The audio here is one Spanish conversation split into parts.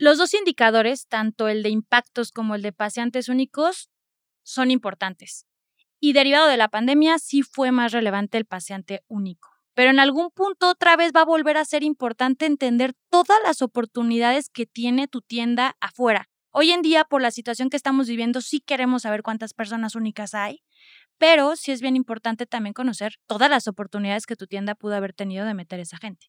Los dos indicadores, tanto el de impactos como el de pacientes únicos, son importantes. Y derivado de la pandemia, sí fue más relevante el paciente único. Pero en algún punto otra vez va a volver a ser importante entender todas las oportunidades que tiene tu tienda afuera. Hoy en día, por la situación que estamos viviendo, sí queremos saber cuántas personas únicas hay, pero sí es bien importante también conocer todas las oportunidades que tu tienda pudo haber tenido de meter esa gente.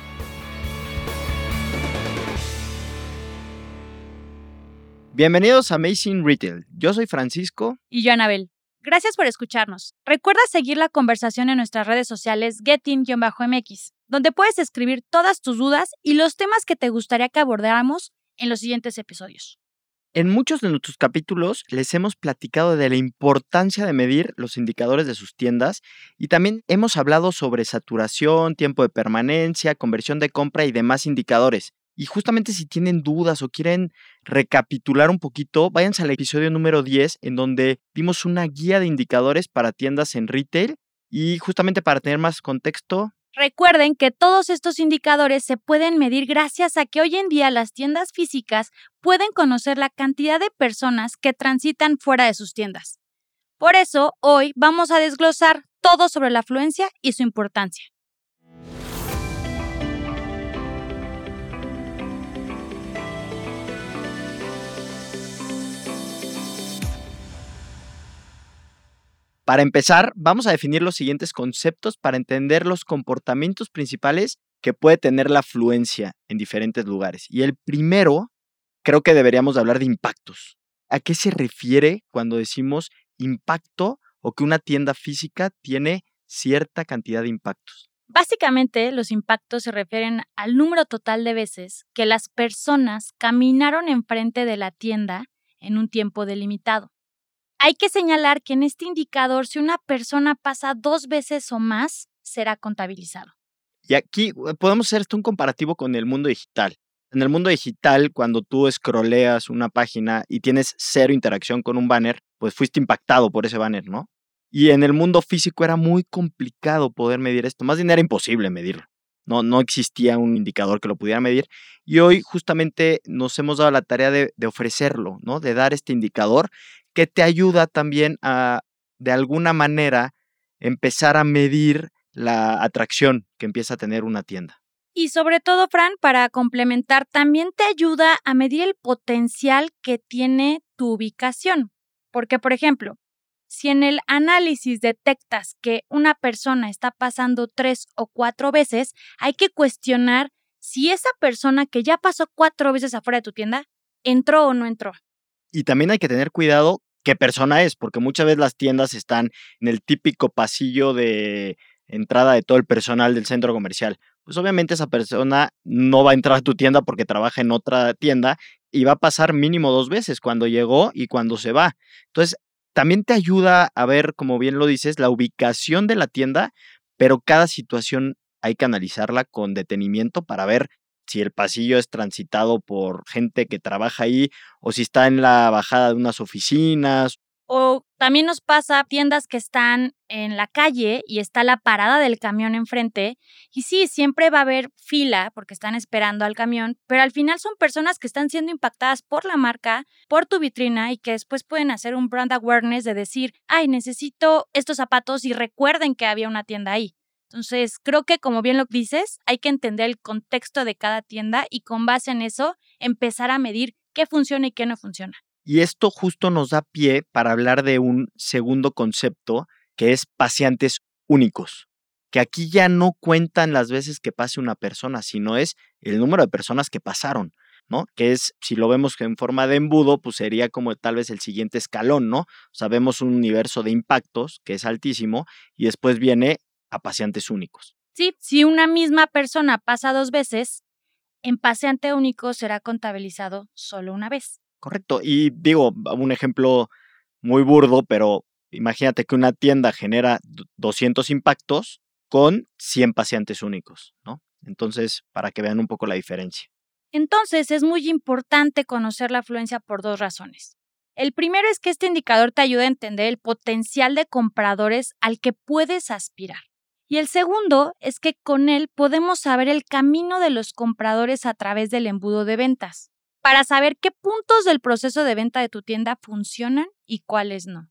Bienvenidos a Amazing Retail. Yo soy Francisco. Y yo, Anabel. Gracias por escucharnos. Recuerda seguir la conversación en nuestras redes sociales getin-mx, donde puedes escribir todas tus dudas y los temas que te gustaría que abordáramos en los siguientes episodios. En muchos de nuestros capítulos les hemos platicado de la importancia de medir los indicadores de sus tiendas y también hemos hablado sobre saturación, tiempo de permanencia, conversión de compra y demás indicadores. Y justamente si tienen dudas o quieren recapitular un poquito, váyanse al episodio número 10 en donde dimos una guía de indicadores para tiendas en retail y justamente para tener más contexto. Recuerden que todos estos indicadores se pueden medir gracias a que hoy en día las tiendas físicas pueden conocer la cantidad de personas que transitan fuera de sus tiendas. Por eso, hoy vamos a desglosar todo sobre la afluencia y su importancia. Para empezar, vamos a definir los siguientes conceptos para entender los comportamientos principales que puede tener la afluencia en diferentes lugares. Y el primero, creo que deberíamos hablar de impactos. ¿A qué se refiere cuando decimos impacto o que una tienda física tiene cierta cantidad de impactos? Básicamente, los impactos se refieren al número total de veces que las personas caminaron enfrente de la tienda en un tiempo delimitado. Hay que señalar que en este indicador, si una persona pasa dos veces o más, será contabilizado. Y aquí eh, podemos hacer un comparativo con el mundo digital. En el mundo digital, cuando tú scrolleas una página y tienes cero interacción con un banner, pues fuiste impactado por ese banner, ¿no? Y en el mundo físico era muy complicado poder medir esto, más bien era imposible medirlo. No, no existía un indicador que lo pudiera medir. Y hoy justamente nos hemos dado la tarea de ofrecerlo, ¿no? De dar este indicador que te ayuda también a, de alguna manera, empezar a medir la atracción que empieza a tener una tienda. Y sobre todo, Fran, para complementar, también te ayuda a medir el potencial que tiene tu ubicación. Porque, por ejemplo, si en el análisis detectas que una persona está pasando tres o cuatro veces, hay que cuestionar si esa persona que ya pasó cuatro veces afuera de tu tienda entró o no entró. Y también hay que tener cuidado qué persona es, porque muchas veces las tiendas están en el típico pasillo de entrada de todo el personal del centro comercial. Pues obviamente esa persona no va a entrar a tu tienda porque trabaja en otra tienda y va a pasar mínimo dos veces cuando llegó y cuando se va. Entonces, también te ayuda a ver, como bien lo dices, la ubicación de la tienda, pero cada situación hay que analizarla con detenimiento para ver si el pasillo es transitado por gente que trabaja ahí o si está en la bajada de unas oficinas. O también nos pasa tiendas que están en la calle y está la parada del camión enfrente. Y sí, siempre va a haber fila porque están esperando al camión, pero al final son personas que están siendo impactadas por la marca, por tu vitrina y que después pueden hacer un brand awareness de decir, ay, necesito estos zapatos y recuerden que había una tienda ahí. Entonces, creo que como bien lo dices, hay que entender el contexto de cada tienda y con base en eso empezar a medir qué funciona y qué no funciona. Y esto justo nos da pie para hablar de un segundo concepto que es pacientes únicos, que aquí ya no cuentan las veces que pase una persona, sino es el número de personas que pasaron. ¿no? Que es, si lo vemos en forma de embudo, pues sería como tal vez el siguiente escalón, ¿no? Sabemos un universo de impactos que es altísimo y después viene a pacientes únicos. Sí, si una misma persona pasa dos veces, en paseante único será contabilizado solo una vez. Correcto. Y digo, un ejemplo muy burdo, pero imagínate que una tienda genera 200 impactos con 100 pacientes únicos, ¿no? Entonces, para que vean un poco la diferencia. Entonces, es muy importante conocer la afluencia por dos razones. El primero es que este indicador te ayuda a entender el potencial de compradores al que puedes aspirar. Y el segundo es que con él podemos saber el camino de los compradores a través del embudo de ventas, para saber qué puntos del proceso de venta de tu tienda funcionan y cuáles no.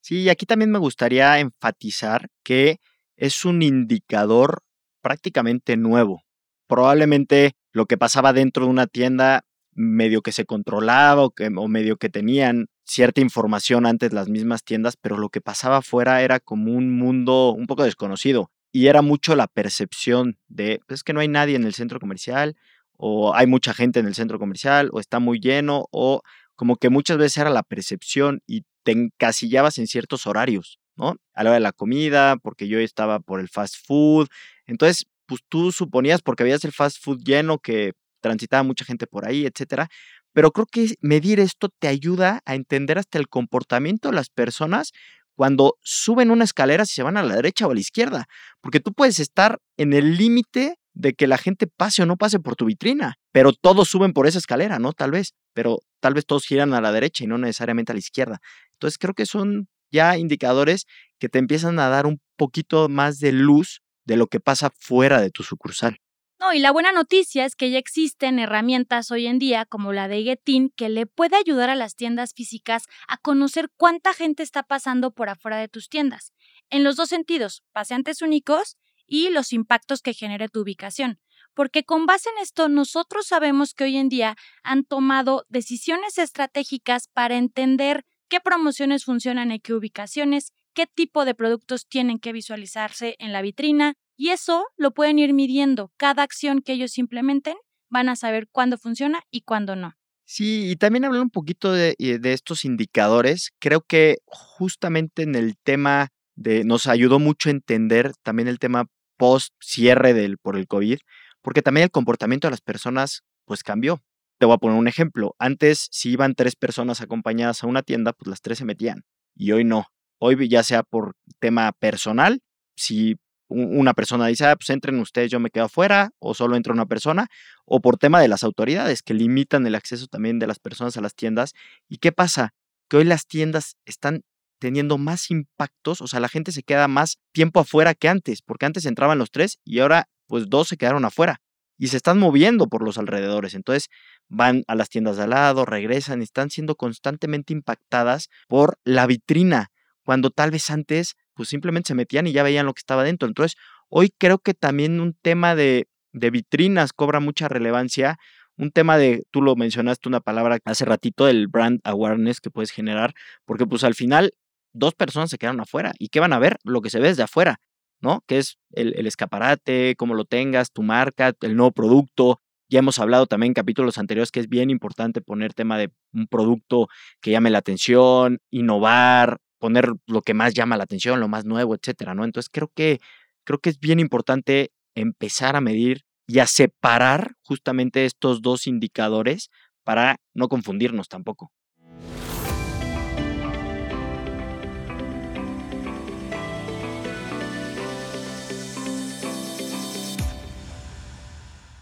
Sí, y aquí también me gustaría enfatizar que es un indicador prácticamente nuevo. Probablemente lo que pasaba dentro de una tienda medio que se controlaba o, que, o medio que tenían cierta información antes las mismas tiendas, pero lo que pasaba afuera era como un mundo un poco desconocido y era mucho la percepción de, pues, es que no hay nadie en el centro comercial o hay mucha gente en el centro comercial o está muy lleno o como que muchas veces era la percepción y te encasillabas en ciertos horarios, ¿no? A la hora de la comida, porque yo estaba por el fast food. Entonces, pues tú suponías, porque habías el fast food lleno, que transitaba mucha gente por ahí, etcétera. Pero creo que medir esto te ayuda a entender hasta el comportamiento de las personas cuando suben una escalera si se van a la derecha o a la izquierda, porque tú puedes estar en el límite de que la gente pase o no pase por tu vitrina, pero todos suben por esa escalera, ¿no? Tal vez, pero tal vez todos giran a la derecha y no necesariamente a la izquierda. Entonces creo que son ya indicadores que te empiezan a dar un poquito más de luz de lo que pasa fuera de tu sucursal. No, y la buena noticia es que ya existen herramientas hoy en día como la de Getin que le puede ayudar a las tiendas físicas a conocer cuánta gente está pasando por afuera de tus tiendas, en los dos sentidos, paseantes únicos y los impactos que genere tu ubicación. Porque con base en esto, nosotros sabemos que hoy en día han tomado decisiones estratégicas para entender qué promociones funcionan en qué ubicaciones, qué tipo de productos tienen que visualizarse en la vitrina, y eso lo pueden ir midiendo. Cada acción que ellos implementen van a saber cuándo funciona y cuándo no. Sí, y también hablar un poquito de, de, estos indicadores. Creo que justamente en el tema de, nos ayudó mucho a entender también el tema post cierre del, por el COVID, porque también el comportamiento de las personas pues cambió. Te voy a poner un ejemplo. Antes, si iban tres personas acompañadas a una tienda, pues las tres se metían. Y hoy no. Hoy ya sea por tema personal, si una persona dice, ah, pues entren ustedes, yo me quedo afuera, o solo entra una persona, o por tema de las autoridades que limitan el acceso también de las personas a las tiendas. ¿Y qué pasa? Que hoy las tiendas están teniendo más impactos, o sea, la gente se queda más tiempo afuera que antes, porque antes entraban los tres y ahora pues dos se quedaron afuera y se están moviendo por los alrededores. Entonces van a las tiendas de al lado, regresan están siendo constantemente impactadas por la vitrina, cuando tal vez antes pues simplemente se metían y ya veían lo que estaba dentro. Entonces, hoy creo que también un tema de, de vitrinas cobra mucha relevancia. Un tema de, tú lo mencionaste una palabra hace ratito, del brand awareness que puedes generar, porque pues al final dos personas se quedaron afuera. ¿Y qué van a ver? Lo que se ve desde afuera, ¿no? Que es el, el escaparate, cómo lo tengas, tu marca, el nuevo producto. Ya hemos hablado también en capítulos anteriores que es bien importante poner tema de un producto que llame la atención, innovar, poner lo que más llama la atención, lo más nuevo, etcétera, ¿no? Entonces creo que, creo que es bien importante empezar a medir y a separar justamente estos dos indicadores para no confundirnos tampoco.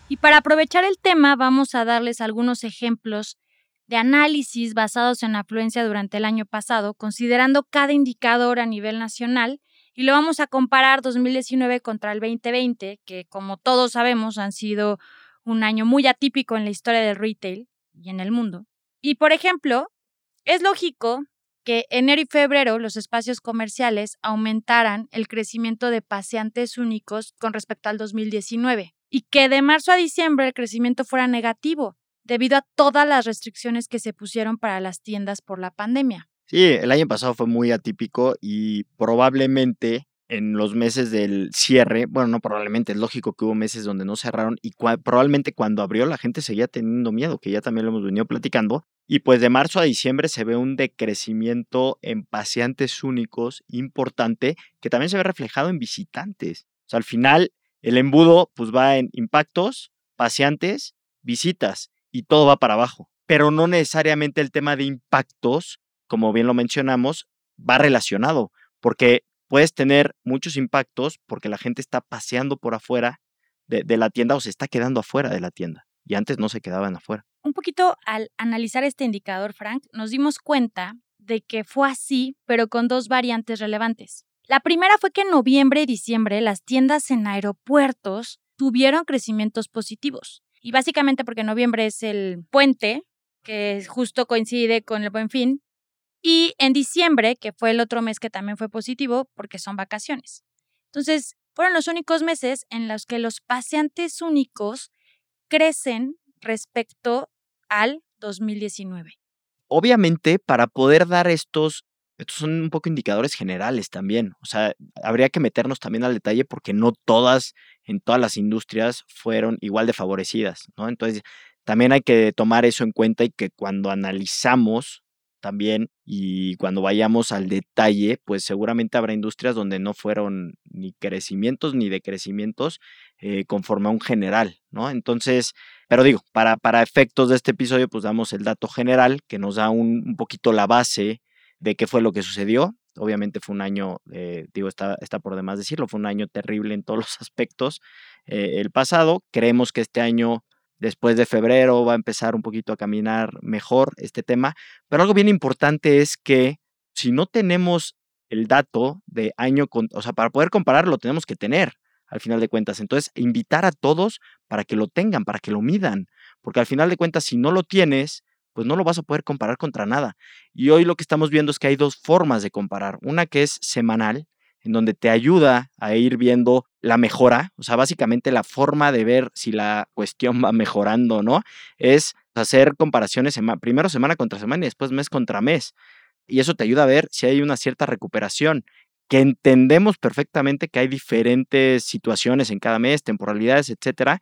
Y para aprovechar el tema, vamos a darles algunos ejemplos de análisis basados en afluencia durante el año pasado, considerando cada indicador a nivel nacional, y lo vamos a comparar 2019 contra el 2020, que como todos sabemos han sido un año muy atípico en la historia del retail y en el mundo. Y por ejemplo, es lógico que enero y febrero los espacios comerciales aumentaran el crecimiento de paseantes únicos con respecto al 2019 y que de marzo a diciembre el crecimiento fuera negativo, debido a todas las restricciones que se pusieron para las tiendas por la pandemia. Sí, el año pasado fue muy atípico y probablemente en los meses del cierre, bueno, no probablemente, es lógico que hubo meses donde no cerraron y probablemente cuando abrió la gente seguía teniendo miedo, que ya también lo hemos venido platicando. Y pues de marzo a diciembre se ve un decrecimiento en paseantes únicos importante que también se ve reflejado en visitantes. O sea, al final el embudo pues va en impactos, paseantes, visitas y todo va para abajo. Pero no necesariamente el tema de impactos, como bien lo mencionamos, va relacionado, porque puedes tener muchos impactos porque la gente está paseando por afuera de, la tienda o se está quedando afuera de la tienda. Y antes no se quedaban afuera. Un poquito al analizar este indicador, Frank, nos dimos cuenta de que fue así, pero con dos variantes relevantes. La primera fue que en noviembre y diciembre las tiendas en aeropuertos tuvieron crecimientos positivos. Y básicamente porque noviembre es el puente, que justo coincide con el buen fin, y en diciembre, que fue el otro mes que también fue positivo, porque son vacaciones. Entonces, fueron los únicos meses en los que los paseantes únicos crecen respecto al 2019. Obviamente, para poder dar estos, estos son un poco indicadores generales también. O sea, habría que meternos también al detalle porque no todas, en todas las industrias, fueron igual de favorecidas, ¿no? Entonces, también hay que tomar eso en cuenta y que cuando analizamos también y cuando vayamos al detalle, pues seguramente habrá industrias donde no fueron ni crecimientos ni decrecimientos eh, conforme a un general, ¿no? Entonces, pero digo, para, para efectos de este episodio, pues damos el dato general que nos da un, poquito la base de qué fue lo que sucedió. Obviamente fue un año, eh, digo, está, está por demás decirlo, fue un año terrible en todos los aspectos eh, el pasado. Creemos que este año Después de febrero va a empezar un poquito a caminar mejor este tema. Pero algo bien importante es que si no tenemos el dato de año, con, o sea, para poder compararlo tenemos que tener al final de cuentas. Entonces, invitar a todos para que lo tengan, para que lo midan, porque al final de cuentas, si no lo tienes, pues no lo vas a poder comparar contra nada. Y hoy lo que estamos viendo es que hay dos formas de comparar. Una que es semanal, en donde te ayuda a ir viendo la mejora, o sea, básicamente la forma de ver si la cuestión va mejorando o no, es hacer comparaciones primero semana contra semana y después mes contra mes. Y eso te ayuda a ver si hay una cierta recuperación, que entendemos perfectamente que hay diferentes situaciones en cada mes, temporalidades, etcétera,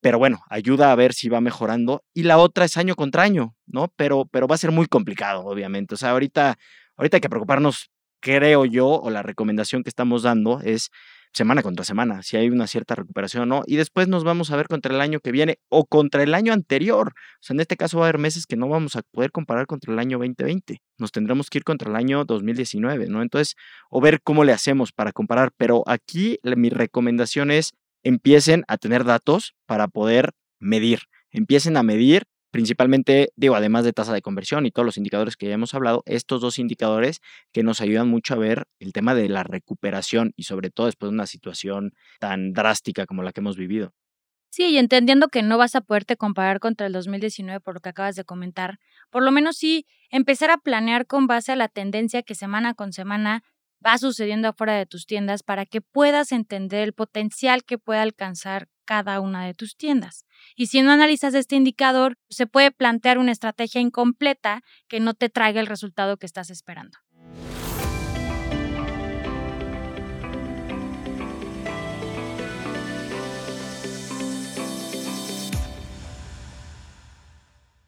pero bueno, ayuda a ver si va mejorando. Y la otra es año contra año, ¿no? Pero, pero va a ser muy complicado, obviamente. O sea, ahorita, ahorita hay que preocuparnos creo yo, o la recomendación que estamos dando es semana contra semana, si hay una cierta recuperación o no, y después nos vamos a ver contra el año que viene o contra el año anterior. O sea, en este caso va a haber meses que no vamos a poder comparar contra el año 2020, nos tendremos que ir contra el año 2019, ¿no? Entonces, o ver cómo le hacemos para comparar, pero aquí mi recomendación es empiecen a tener datos para poder medir, empiecen a medir principalmente, digo, además de tasa de conversión y todos los indicadores que ya hemos hablado, estos dos indicadores que nos ayudan mucho a ver el tema de la recuperación y sobre todo después de una situación tan drástica como la que hemos vivido. Sí, y entendiendo que no vas a poderte comparar contra el 2019 por lo que acabas de comentar, por lo menos sí empezar a planear con base a la tendencia que semana con semana va sucediendo afuera de tus tiendas para que puedas entender el potencial que puede alcanzar cada una de tus tiendas. Y si no analizas este indicador, se puede plantear una estrategia incompleta que no te traiga el resultado que estás esperando.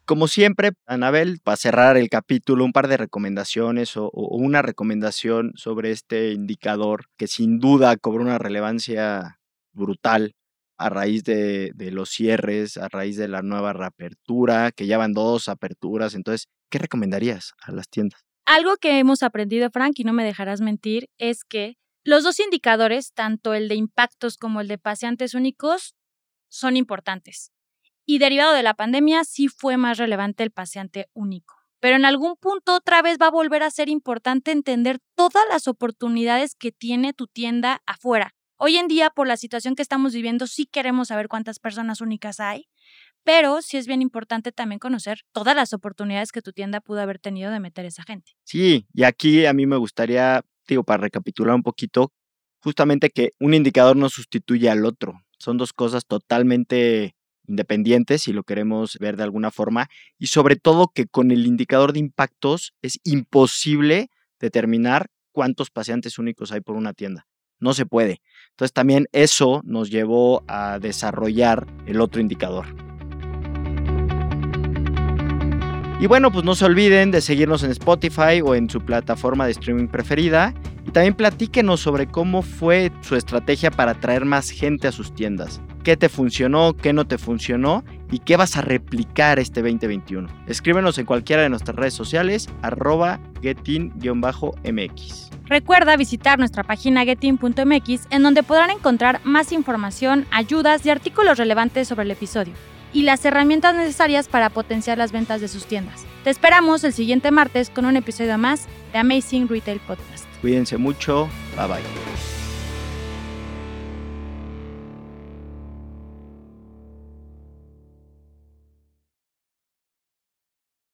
Como siempre, Anabel, para cerrar el capítulo, un par de recomendaciones o, una recomendación sobre este indicador que sin duda cobra una relevancia brutal a raíz de, los cierres, a raíz de la nueva reapertura, que ya van dos aperturas. Entonces, ¿qué recomendarías a las tiendas? Algo que hemos aprendido, Frank, y no me dejarás mentir, es que los dos indicadores, tanto el de impactos como el de pacientes únicos, son importantes. Y derivado de la pandemia, sí fue más relevante el paciente único. Pero en algún punto otra vez va a volver a ser importante entender todas las oportunidades que tiene tu tienda afuera. Hoy en día, por la situación que estamos viviendo, sí queremos saber cuántas personas únicas hay, pero sí es bien importante también conocer todas las oportunidades que tu tienda pudo haber tenido de meter esa gente. Sí, y aquí a mí me gustaría, digo, para recapitular un poquito, justamente que un indicador no sustituye al otro. Son dos cosas totalmente independientes, si lo queremos ver de alguna forma, y sobre todo que con el indicador de impactos es imposible determinar cuántos pacientes únicos hay por una tienda no se puede. Entonces también eso nos llevó a desarrollar el otro indicador. Y bueno, pues no se olviden de seguirnos en Spotify o en su plataforma de streaming preferida. También platíquenos sobre cómo fue su estrategia para atraer más gente a sus tiendas. ¿Qué te funcionó? ¿Qué no te funcionó? ¿Y qué vas a replicar este 2021? Escríbenos en cualquiera de nuestras redes sociales, arroba getin-mx. Recuerda visitar nuestra página getin.mx en donde podrán encontrar más información, ayudas y artículos relevantes sobre el episodio y las herramientas necesarias para potenciar las ventas de sus tiendas. Te esperamos el siguiente martes con un episodio más de Amazing Retail Podcast. Cuídense mucho. Bye bye.